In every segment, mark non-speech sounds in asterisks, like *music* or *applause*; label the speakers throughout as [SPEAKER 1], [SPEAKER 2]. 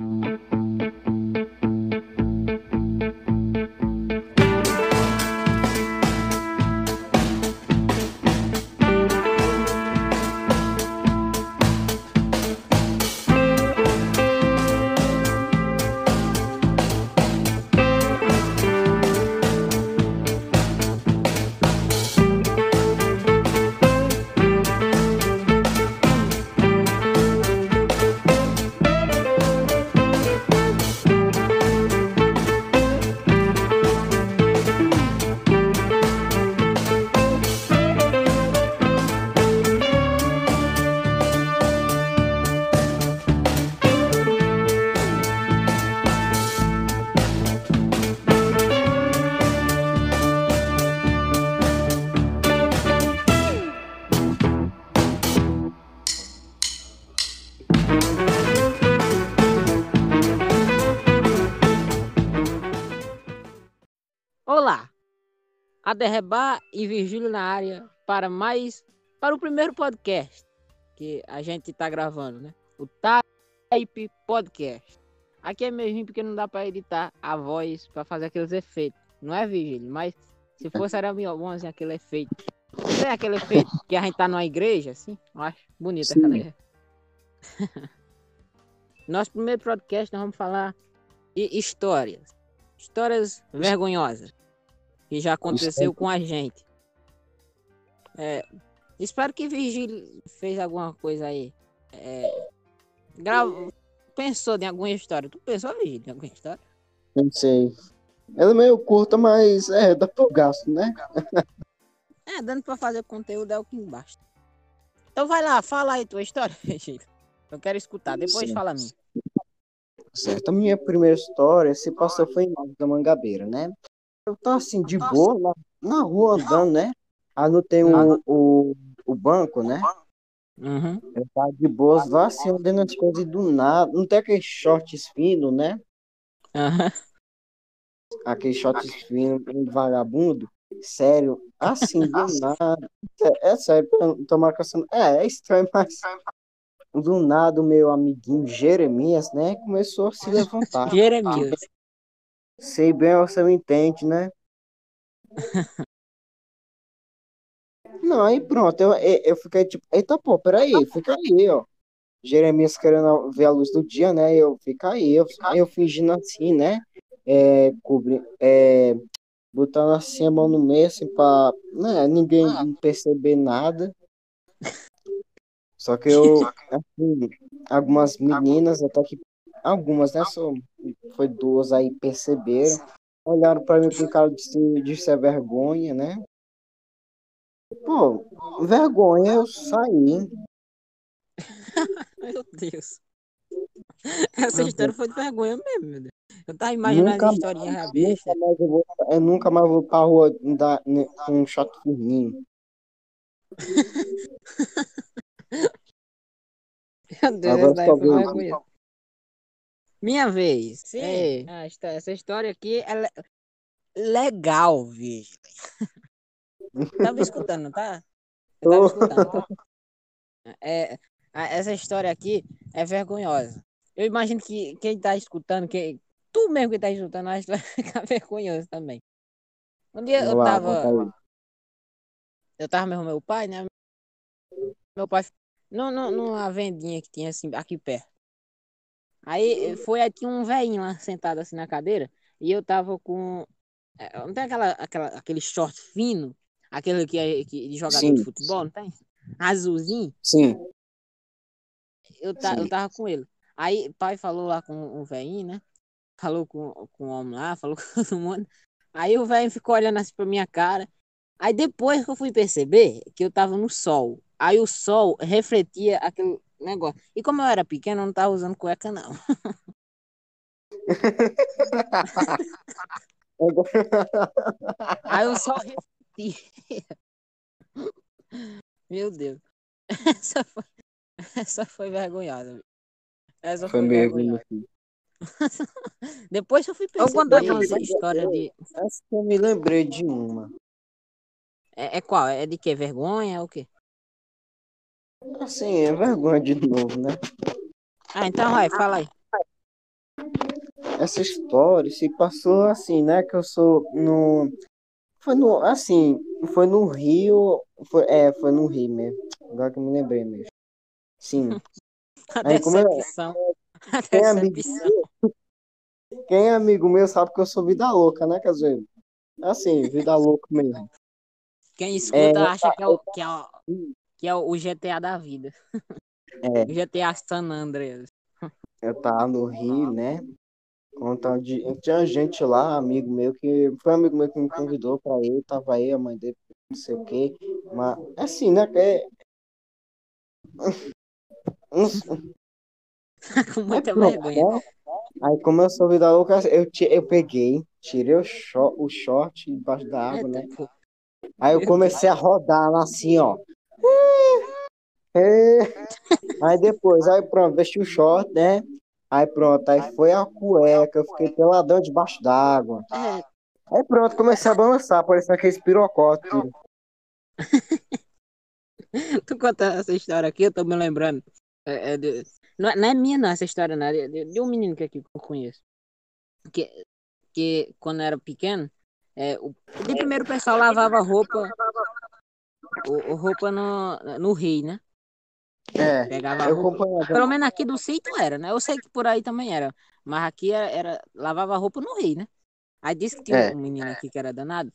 [SPEAKER 1] Olá, Aderrebar e Virgílio na área para mais para o primeiro podcast que a gente está gravando, né? O Type Podcast. Aqui é ruim porque não dá para editar a voz para fazer aqueles efeitos, não é Virgílio? Mas se fosse *laughs* era bom assim, aquele efeito. Não é aquele efeito que a gente tá numa igreja, assim? Eu acho bonito
[SPEAKER 2] Sim.
[SPEAKER 1] aquela. *laughs* Nosso primeiro podcast nós vamos falar de histórias. Histórias vergonhosas que já aconteceu com a gente. É, espero que Virgílio fez alguma coisa aí. É, grava, pensou em alguma história. Tu pensou, Virgílio, em alguma história?
[SPEAKER 2] Não sei. Ela é meio curta, mas é, dá pro gasto, né?
[SPEAKER 1] É, dando pra fazer conteúdo é o que basta. Então vai lá, fala aí tua história, *laughs* Virgílio. Eu quero escutar, depois fala a minha.
[SPEAKER 2] Certo. A minha primeira história se passou foi em Nova da Mangabeira, né? Eu tô assim, de boa, na, rua andando, né? Aí não tem o, o, o banco, né?
[SPEAKER 1] Uhum.
[SPEAKER 2] Eu tava de boas, lá assim, andando as coisas e do nada. Não tem aqueles shorts finos, né?
[SPEAKER 1] Aham.
[SPEAKER 2] Aqueles shorts finos, um vagabundo. Sério, assim, do nada. É, é sério, eu tô marcando. É, é estranho, *laughs* mas. Do nada, o meu amiguinho Jeremias, né? Começou a se levantar.
[SPEAKER 1] Jeremias.
[SPEAKER 2] Sei bem, você me entende, né? *laughs* Não, aí pronto, eu, eu eu fiquei tipo, eita pô, peraí, fica aí, ó. Jeremias querendo ver a luz do dia, né? Eu fica aí, eu, eu fingindo assim, né? É, cobri, é, botando assim a mão no meio, assim, pra né, ninguém perceber nada. *laughs* Só que eu, assim, algumas meninas, até que algumas, né? Só, foi duas aí perceberam, olharam pra mim com cara de, de ser vergonha, né? Pô, vergonha, eu saí. *laughs*
[SPEAKER 1] Meu Deus. Essa história foi de vergonha mesmo, meu Deus. Eu tava imaginando
[SPEAKER 2] Nunca
[SPEAKER 1] as historinhas
[SPEAKER 2] mais, nunca mais eu vou, eu nunca mais vou pra rua dar, né, com um chato fininho. *laughs*
[SPEAKER 1] Meu Deus,
[SPEAKER 2] Agora só
[SPEAKER 1] foi vergonha. Minha vez.
[SPEAKER 3] Sim.
[SPEAKER 1] É, ah, essa história aqui é le- legal, bicho. *laughs* Tava escutando, não tá? Eu tava escutando. É, essa história aqui é vergonhosa. Eu imagino que quem tá escutando, que tu mesmo que tá escutando, acho que vai *laughs* ficar vergonhoso também. Um dia eu tava. eu tava mesmo com meu pai, né? Meu pai, não, não, numa vendinha que tinha assim, aqui perto. Aí foi aí tinha um velhinho lá sentado assim na cadeira e eu tava com. é, Não tem aquela, aquela, aquele short fino, aquele que é que, de jogador
[SPEAKER 2] Sim,
[SPEAKER 1] de futebol, não tem? Azulzinho.
[SPEAKER 2] Sim,
[SPEAKER 1] Eu, ta, eu
[SPEAKER 2] Sim.
[SPEAKER 1] tava com ele. Aí pai falou lá com o velhinho, né? Falou com, com o homem lá, *laughs* falou com todo mundo. Aí o velho ficou olhando assim pra minha cara. Aí depois que eu fui perceber que eu tava no sol. Aí o sol refletia aquele negócio. E como eu era pequeno, eu não tava usando cueca, não. Aí o sol refletia. Meu Deus. Essa foi, essa foi vergonhosa. Essa
[SPEAKER 2] foi
[SPEAKER 1] foi, vergonhosa. Depois eu fui
[SPEAKER 3] Eu
[SPEAKER 1] perceber
[SPEAKER 3] contar
[SPEAKER 2] você.
[SPEAKER 1] história de.
[SPEAKER 2] Essa que eu me lembrei de uma.
[SPEAKER 1] É, é qual? É de que? Vergonha? É o quê?
[SPEAKER 2] Assim, é vergonha de novo, né?
[SPEAKER 1] Ah, então vai, fala aí.
[SPEAKER 2] essa história se passou assim, né? Que eu sou no. Foi no. Assim, foi no Rio. Foi, é, foi no Rio mesmo. Agora que eu me lembrei mesmo. Sim. *laughs*
[SPEAKER 1] A
[SPEAKER 2] Aí, como é-.
[SPEAKER 1] A
[SPEAKER 2] Quem é amigo meu, quem é amigo meu sabe que eu sou vida louca, né, quer dizer? Assim, vida louca mesmo.
[SPEAKER 1] Quem escuta
[SPEAKER 2] É,
[SPEAKER 1] acha que é, o, que, é o, que é o GTA da vida.
[SPEAKER 2] É.
[SPEAKER 1] O GTA San Andreas.
[SPEAKER 2] Eu tava no Rio, né? Então, de, tinha gente lá, amigo meu, que foi um amigo meu que me convidou pra ir, tava aí, a mãe dele, não sei o quê. Mas, assim, né? É... *laughs*
[SPEAKER 1] Com muita
[SPEAKER 2] É
[SPEAKER 1] vergonha.
[SPEAKER 2] né? Aí, como eu sou vida louca, eu, ti- eu peguei, tirei o, short, o short debaixo da água, né?
[SPEAKER 1] Eita, pô.
[SPEAKER 2] Aí eu comecei a rodar lá assim, ó. É. Aí depois, aí pronto, vesti o short, né? Aí pronto, aí foi a cueca, eu fiquei peladão debaixo d'água.
[SPEAKER 1] É,
[SPEAKER 2] Aí pronto, comecei a balançar, parecendo aqueles pirocópteros. *laughs*
[SPEAKER 1] tu conta essa história aqui, eu tô me lembrando. É, é de- não, é- não é minha, não, essa história, não. é De, de um menino que aqui que eu conheço. Que, que quando era pequeno, é, o, de primeiro o pessoal lavava roupa. O, o roupa no, no rio, né?
[SPEAKER 2] É,
[SPEAKER 1] Pegava roupa. Pelo menos aqui do sítio era, né? Eu sei que por aí também era. Mas aqui era, era- lavava roupa no rio, né? Aí disse que tinha
[SPEAKER 2] É.
[SPEAKER 1] um menino aqui que era danado.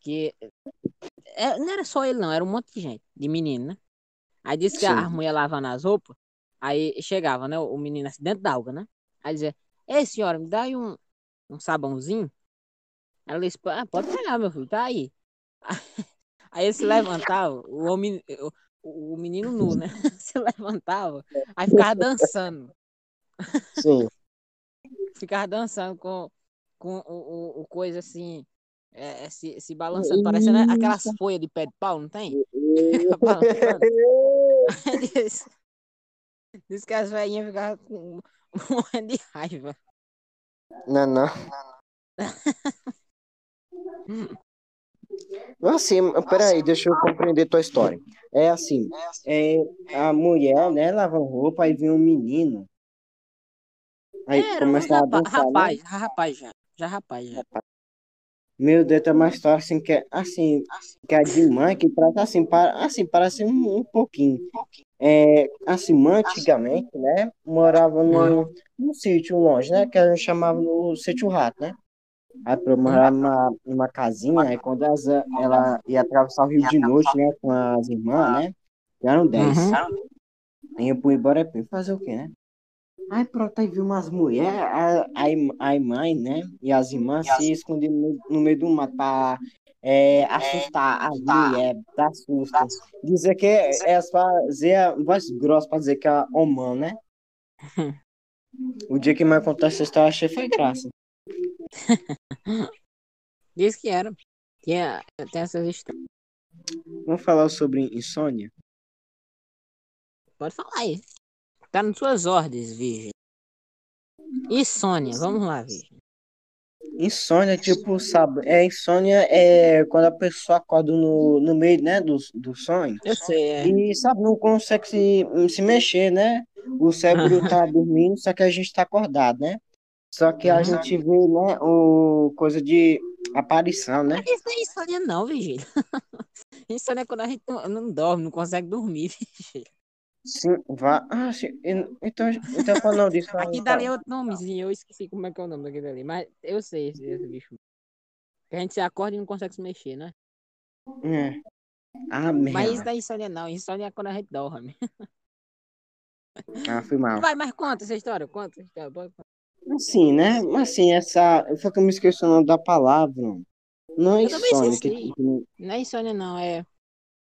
[SPEAKER 1] Que é, não era só ele, não, era um monte de gente, de menino, né? Aí disse que
[SPEAKER 2] Sim.
[SPEAKER 1] a mulher lavando as roupas, aí chegava, né? O menino assim, dentro da água, né? Aí dizia, ei senhora, me dá aí um, um sabãozinho. Ela disse, ah, pode pegar, meu filho, tá aí. *laughs* Aí ele se levantava, o homem, o, o menino nu, né? *laughs* Se levantava, aí ficava dançando.
[SPEAKER 2] Sim. *laughs*
[SPEAKER 1] ficava dançando com, com o, o, o coisa assim, é, é, se, se balançando, parecendo aquelas folhas de pé de pau, não tem? *laughs* Diz, diz que as velhinhas ficavam com morrendo de raiva.
[SPEAKER 2] Não, não. Assim, peraí, deixa eu compreender tua história. É assim, é, a mulher, né, lavando roupa, aí vem um menino. Aí
[SPEAKER 1] Era um
[SPEAKER 2] começa a dançar, né?
[SPEAKER 1] rapaz, rapaz já, já rapaz já.
[SPEAKER 2] Meu Deus, tem uma história assim que é assim, que é de mãe, que trata assim, para, assim, parece um, um pouquinho. É, assim, mãe antigamente, né, morava num, num sítio longe, né, que a gente chamava no sítio rato, né? Aí pra morar numa, numa casinha, aí quando as, ela ia atravessar o rio de noite, né, com as irmãs, né, eram dez.
[SPEAKER 1] Uhum.
[SPEAKER 2] Aí eu fui embora pra fazer o quê, né? Aí pronto, aí viu umas mulheres, a, a, a mãe, né? E as irmãs se escondiam no, no meio do mato pra é, assustar as mulheres, dar susto. Dizer que elas faziam voz grossa pra dizer que é homão, né? *laughs* O dia que mais contou essa história, eu achei foi graça. *laughs*
[SPEAKER 1] Diz que era. Tinha, tem essas histórias.
[SPEAKER 2] Vamos falar sobre insônia?
[SPEAKER 1] Pode falar aí. Tá nas suas ordens, Virgem. E Sônia, vamos lá, Virgem.
[SPEAKER 2] Insônia, tipo, sabe? É, insônia é quando a pessoa acorda no, no meio, né, do, do sonho.
[SPEAKER 1] Eu sei, é.
[SPEAKER 2] E, sabe, não consegue se, se mexer, né? O cérebro *laughs* tá dormindo, só que a gente tá acordado, né? Só que a
[SPEAKER 1] Uhum.
[SPEAKER 2] gente vê, né, o coisa de aparição, né?
[SPEAKER 1] Isso não é insônia, não, Virgílio. *laughs* Insônia é quando a gente não, dorme, não consegue dormir, *laughs* Virgílio.
[SPEAKER 2] Sim, vá. Ah, sim. en- Então, então qual não disso?
[SPEAKER 1] Aqui dali é outro nomezinho, eu esqueci como é que é o nome daquele dali. Mas eu sei esse, esse bicho. Que a gente se acorda e não consegue se mexer, né?
[SPEAKER 2] É. Ah,
[SPEAKER 1] Mas isso não é insônia, não. Insônia é quando a gente dorme.
[SPEAKER 2] Ah, fui mal.
[SPEAKER 1] Vai, mas conta essa história, conta essa história.
[SPEAKER 2] Assim, né? Assim, essa. Eu me esqueci o nome da palavra. Não é
[SPEAKER 1] Eu
[SPEAKER 2] insônia. Que, que-
[SPEAKER 1] Não é insônia, não. É,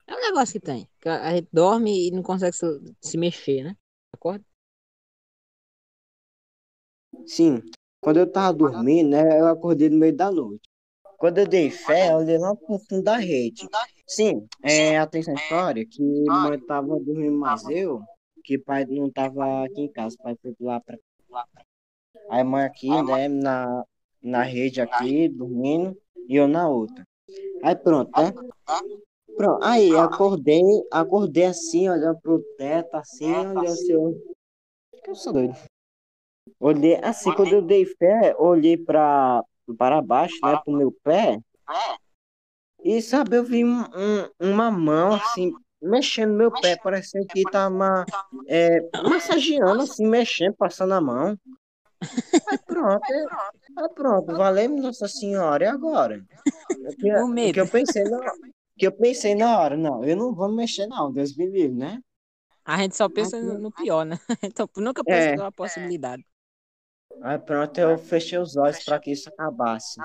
[SPEAKER 1] é um negócio que tem. Que a gente dorme e não consegue se, mexer, né? Acorda?
[SPEAKER 2] Sim. Quando eu tava dormindo, né? Eu acordei no meio da noite. Quando eu dei fé, eu olhei lá pro fundo da rede. Sim, é, atenção à história, que mãe tava dormindo mais eu, que pai não tava aqui em casa, pai foi lá pra Aí mãe aqui, né, na, na rede aqui, dormindo, e eu na outra. Aí pronto, né? Pronto, aí acordei, acordei assim, olhando pro teto, assim, olhando assim, eu... eu sou doido. Olhei, assim, quando eu dei fé, olhei pra, para baixo, né, pro meu pé. E, sabe, eu vi um, um- uma mão, assim, mexendo no meu pé, parecendo que tava é, massageando, assim, mexendo, passando a mão. Aí pronto, aí pronto, valeu Nossa Senhora, e agora? *laughs* Que,
[SPEAKER 1] O medo.
[SPEAKER 2] que eu pensei na, que eu pensei na hora, não, eu não vou mexer não, Deus me livre, né?
[SPEAKER 1] A gente só pensa no, no pior, né? *laughs* Então, nunca
[SPEAKER 2] É.
[SPEAKER 1] pensa na possibilidade.
[SPEAKER 2] Aí pronto, eu fechei os olhos para que isso acabasse.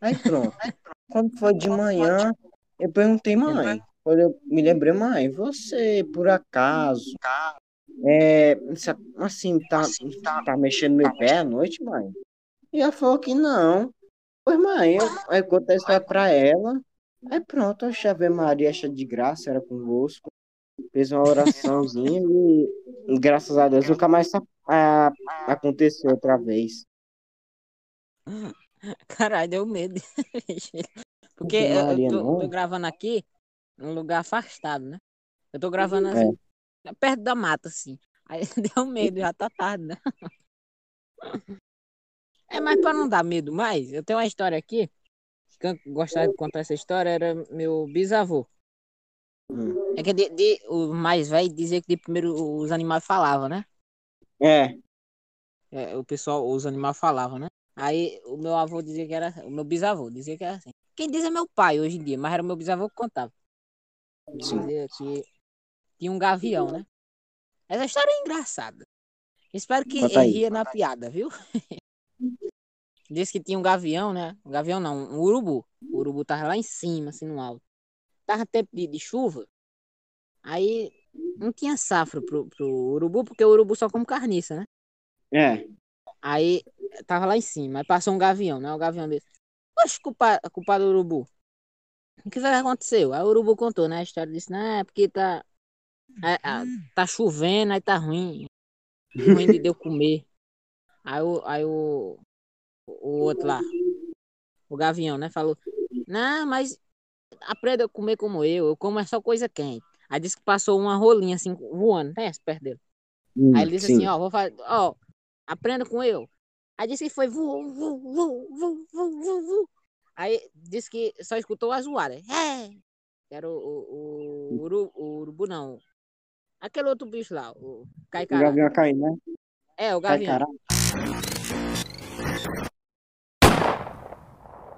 [SPEAKER 2] Aí pronto. Quando foi de manhã, eu perguntei, mãe. Quando eu me lembrei, mãe, você por acaso é, assim, tá, tá mexendo no meu pé à noite, mãe? E ela falou que não. Pois, mãe, eu, aí eu contei a história pra ela. Aí pronto, a Ave Maria, cheia de graça, era convosco. Fez uma oraçãozinha *laughs* e, graças a Deus, nunca mais a- aconteceu outra vez.
[SPEAKER 1] Caralho, deu medo. *laughs* Porque
[SPEAKER 2] Ave
[SPEAKER 1] eu,
[SPEAKER 2] Maria,
[SPEAKER 1] tô, tô gravando aqui num lugar afastado, né? Eu tô gravando
[SPEAKER 2] É.
[SPEAKER 1] perto da mata, assim. Aí *laughs* deu medo, já tá tarde, né? É, mas pra não dar medo mais, eu tenho uma história aqui. Que gostava de contar essa história, era meu bisavô.
[SPEAKER 2] Hum.
[SPEAKER 1] É que de, de- o mais velho dizia que de primeiro os animais falavam, né?
[SPEAKER 2] É,
[SPEAKER 1] É, o pessoal, os animais falavam, né? Aí o meu avô dizia que era. O meu bisavô dizia que era assim. Quem diz é meu pai hoje em dia, mas era o meu bisavô que contava.
[SPEAKER 2] Sim.
[SPEAKER 1] dizia que tinha um gavião, né? Essa história é engraçada. Espero que
[SPEAKER 2] Conta
[SPEAKER 1] ria na piada, viu? *laughs* Diz que tinha um gavião, né? Um gavião não, um urubu. O urubu tava lá em cima, assim, no alto. Tava tempo de, de chuva. Aí não tinha safra pro, pro urubu, porque o urubu só come carniça, né?
[SPEAKER 2] é.
[SPEAKER 1] Aí tava lá em cima, aí passou um gavião, né? O gavião desse. Oxe, culpa, culpado do urubu. O que foi que aconteceu? Aí o urubu contou, né? A história disse, né? É porque tá. É, é, tá chovendo, aí tá ruim. *laughs* Ruim de eu comer. Aí o, aí o, o outro lá, o gavião, né? Falou, não, mas aprenda a comer como eu, eu como é só coisa quente. Aí disse que passou uma rolinha assim, voando, né? Perto dele.
[SPEAKER 2] Hum,
[SPEAKER 1] Aí ele disse
[SPEAKER 2] sim.
[SPEAKER 1] assim, ó, vou fazer, ó, aprenda com eu. Aí disse que foi vu, vu, vu, vu, vu, vu, vu. Aí disse que só escutou a zoada. É! Era o, o, o, o urubu, não. Aquele outro bicho lá, o
[SPEAKER 2] O
[SPEAKER 1] caicará.
[SPEAKER 2] Gavião caindo, né?
[SPEAKER 1] É, o
[SPEAKER 2] Cai
[SPEAKER 1] gavião.
[SPEAKER 2] caralho.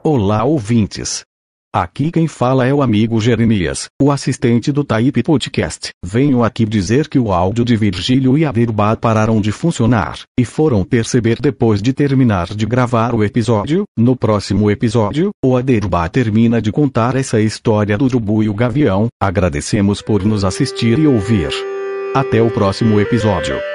[SPEAKER 3] Olá, ouvintes. Aqui quem fala é o amigo Jeremias, o assistente do Taípe Podcast. Venho aqui dizer que o áudio de Virgílio e Aderbá pararam de funcionar, e foram perceber depois de terminar de gravar o episódio. No próximo episódio, o Aderbá termina de contar essa história do urubu e o gavião. Agradecemos por nos assistir e ouvir. Até o próximo episódio.